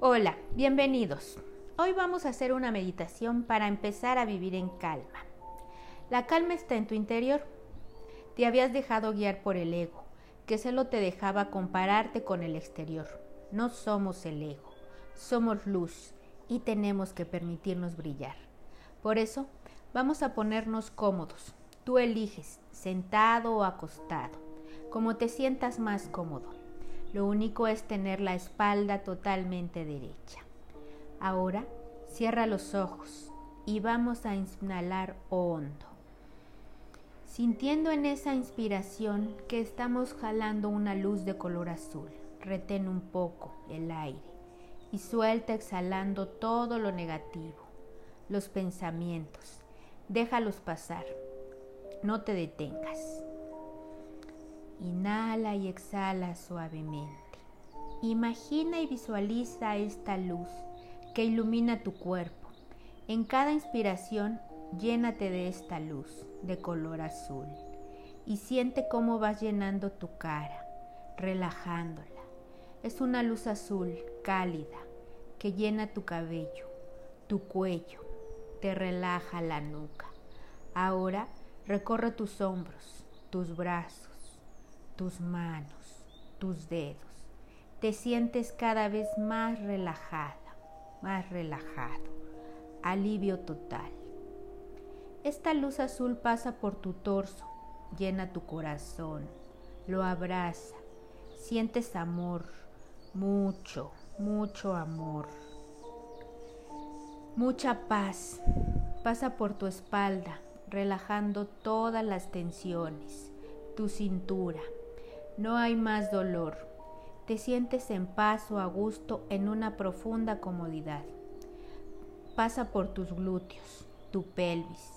Hola, bienvenidos. Hoy vamos a hacer una meditación para empezar a vivir en calma. La calma está en tu interior. Te habías dejado guiar por el ego, que solo te dejaba compararte con el exterior. No somos el ego, somos luz y tenemos que permitirnos brillar. Por eso, vamos a ponernos cómodos. Tú eliges, sentado o acostado, como te sientas más cómodo. Lo único es tener la espalda totalmente derecha. Ahora cierra los ojos y vamos a inhalar hondo. Sintiendo en esa inspiración que estamos jalando una luz de color azul, retén un poco el aire y suelta exhalando todo lo negativo, los pensamientos. Déjalos pasar, no te detengas. Inhala y exhala suavemente. Imagina y visualiza esta luz que ilumina tu cuerpo. En cada inspiración, llénate de esta luz de color azul y siente cómo vas llenando tu cara, relajándola. Es una luz azul cálida que llena tu cabello, tu cuello, te relaja la nuca. Ahora recorre tus hombros, tus brazos, tus manos, tus dedos. Te sientes cada vez más relajada más relajado, alivio total. Esta luz azul pasa por tu torso, llena tu corazón, lo abraza, sientes amor, mucho, mucho amor. Mucha paz pasa por tu espalda, relajando todas las tensiones, tu cintura. No hay más dolor, te sientes en paz o a gusto en una profunda comodidad. Pasa por tus glúteos, tu pelvis,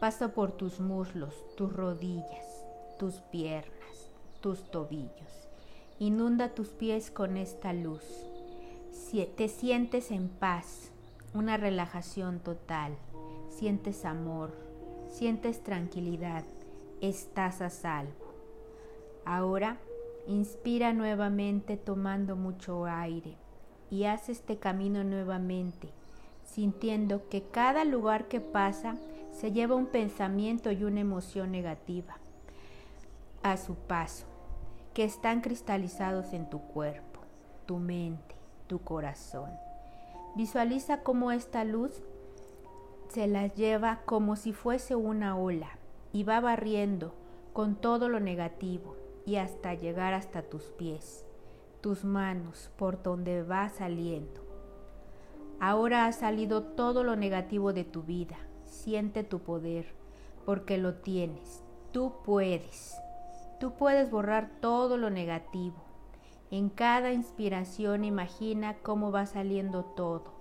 pasa por tus muslos, tus rodillas, tus piernas, tus tobillos. Inunda tus pies con esta luz. Te sientes en paz, una relajación total. Sientes amor, sientes tranquilidad, estás a salvo. Ahora Inspira nuevamente tomando mucho aire y haz este camino nuevamente, sintiendo que cada lugar que pasa se lleva un pensamiento y una emoción negativa a su paso, que están cristalizados en tu cuerpo, tu mente, tu corazón. Visualiza cómo esta luz se la lleva como si fuese una ola y va barriendo con todo lo negativo y hasta llegar hasta tus pies, tus manos, por donde va saliendo. Ahora ha salido todo lo negativo de tu vida. Siente tu poder, porque lo tienes. Tú puedes. Tú puedes borrar todo lo negativo. En cada inspiración imagina cómo va saliendo todo,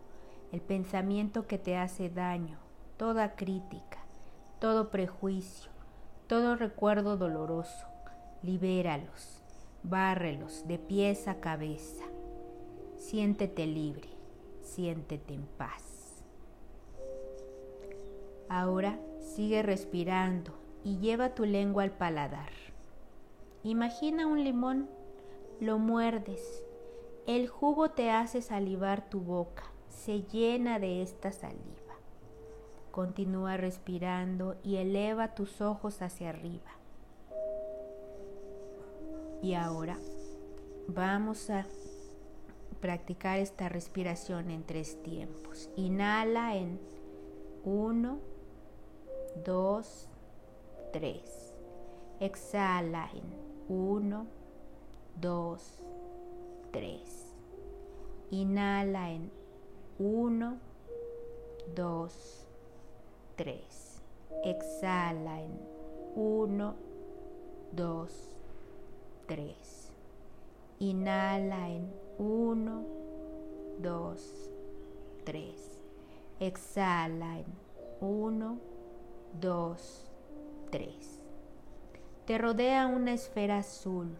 el pensamiento que te hace daño, toda crítica, todo prejuicio, todo recuerdo doloroso libéralos, bárrelos de pies a cabeza. Siéntete libre, siéntete en paz. Ahora sigue respirando y lleva tu lengua al paladar. Imagina un limón, lo muerdes, el jugo te hace salivar tu boca, se llena de esta saliva. Continúa respirando y eleva tus ojos hacia arriba. Y ahora vamos a practicar esta respiración en tres tiempos. Inhala en 1, 2, 3. Exhala en 1, 2, 3. Inhala en 1, 2, 3. Exhala en 1, 2, 3. 3. Inhala en 1, 2, 3. Exhala en 1, 2, 3. Te rodea una esfera azul,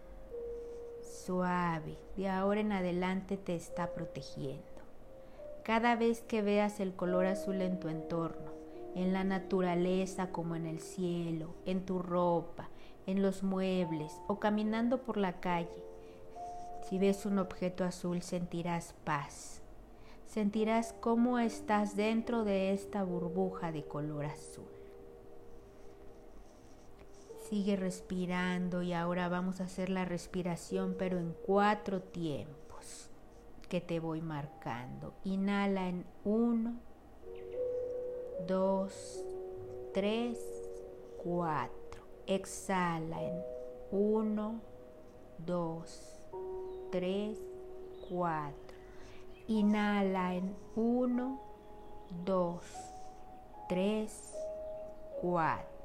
suave, de ahora en adelante te está protegiendo. Cada vez que veas el color azul en tu entorno, en la naturaleza como en el cielo, en tu ropa, en los muebles o caminando por la calle. Si ves un objeto azul sentirás paz, sentirás cómo estás dentro de esta burbuja de color azul. Sigue respirando y ahora vamos a hacer la respiración pero en cuatro tiempos que te voy marcando. Inhala en uno, dos, tres, cuatro. Exhala en uno, dos, tres, cuatro. Inhala en uno, dos, tres, cuatro.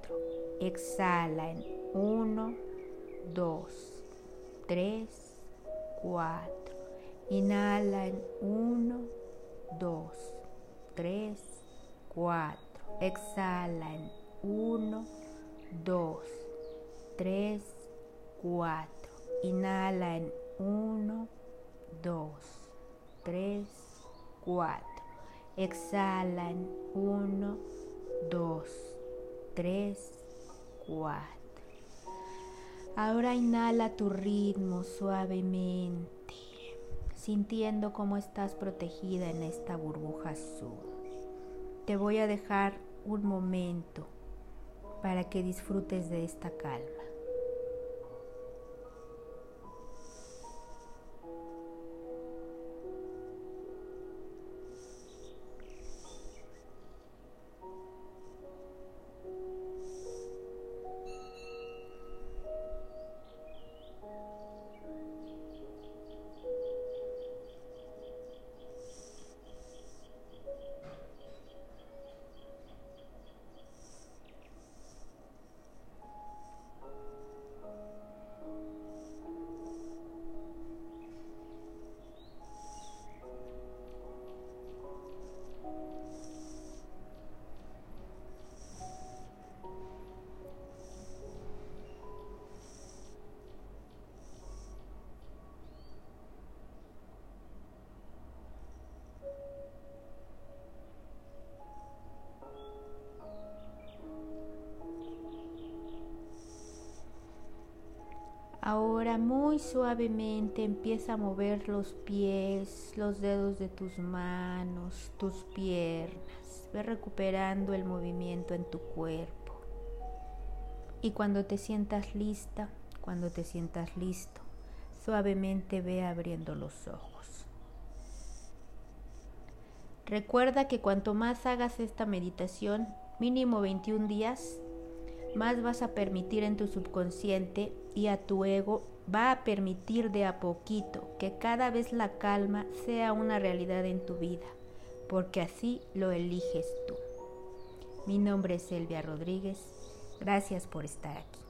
Exhala en 1, 2, 3, 4. Inhala en 1, 2, 3, 4. Exhala en 1, 2, 3, 4. Inhala en 1, 2, 3, 4. Exhala en 1, 2, 3, 4. Ahora inhala tu ritmo suavemente, sintiendo cómo estás protegida en esta burbuja azul. Te voy a dejar un momento para que disfrutes de esta calma. Ahora muy suavemente empieza a mover los pies, los dedos de tus manos, tus piernas. Ve recuperando el movimiento en tu cuerpo. Y cuando te sientas lista, cuando te sientas listo, suavemente ve abriendo los ojos. Recuerda que cuanto más hagas esta meditación, mínimo 21 días, más vas a permitir en tu subconsciente y a tu ego va a permitir de a poquito que cada vez la calma sea una realidad en tu vida, porque así lo eliges tú. Mi nombre es Elvia Rodríguez. Gracias por estar aquí.